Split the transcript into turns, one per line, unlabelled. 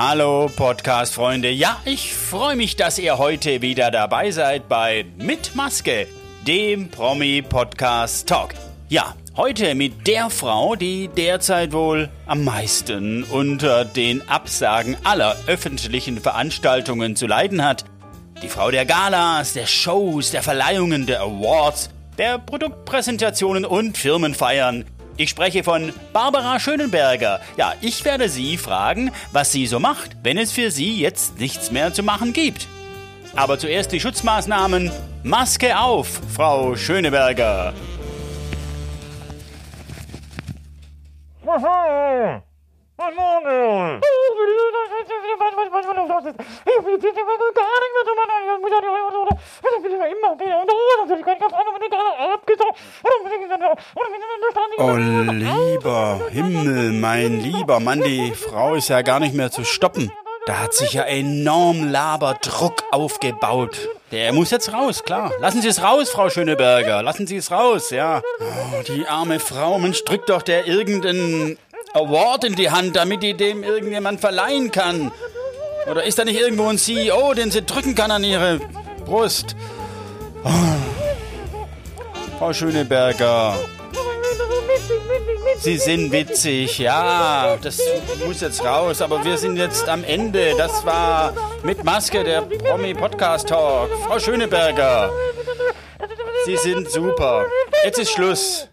Hallo Podcast-Freunde. Ja, ich freue mich, dass ihr heute wieder dabei seid bei Mit Maske, dem Promi-Podcast Talk. Ja, heute mit der Frau, die derzeit wohl am meisten unter den Absagen aller öffentlichen Veranstaltungen zu leiden hat. Die Frau der Galas, der Shows, der Verleihungen, der Awards, der Produktpräsentationen und Firmenfeiern. Ich spreche von Barbara Schönenberger. Ja, ich werde Sie fragen, was sie so macht, wenn es für Sie jetzt nichts mehr zu machen gibt. Aber zuerst die Schutzmaßnahmen. Maske auf, Frau Schöneberger. Oh lieber Himmel, mein lieber Mann, die Frau ist ja gar nicht mehr zu stoppen. Da hat sich ja enorm Laberdruck aufgebaut. Der muss jetzt raus, klar. Lassen Sie es raus, Frau Schöneberger. Lassen Sie es raus, ja. Oh, die arme Frau, Mensch, drückt doch der irgendeinen Award in die Hand, damit die dem irgendjemand verleihen kann. Oder ist da nicht irgendwo ein CEO, den sie drücken kann an ihre Brust? Oh. Frau Schöneberger. Sie sind witzig, ja, das muss jetzt raus, aber wir sind jetzt am Ende. Das war mit Maske der Promi Podcast Talk. Frau Schöneberger, Sie sind super. Jetzt ist Schluss.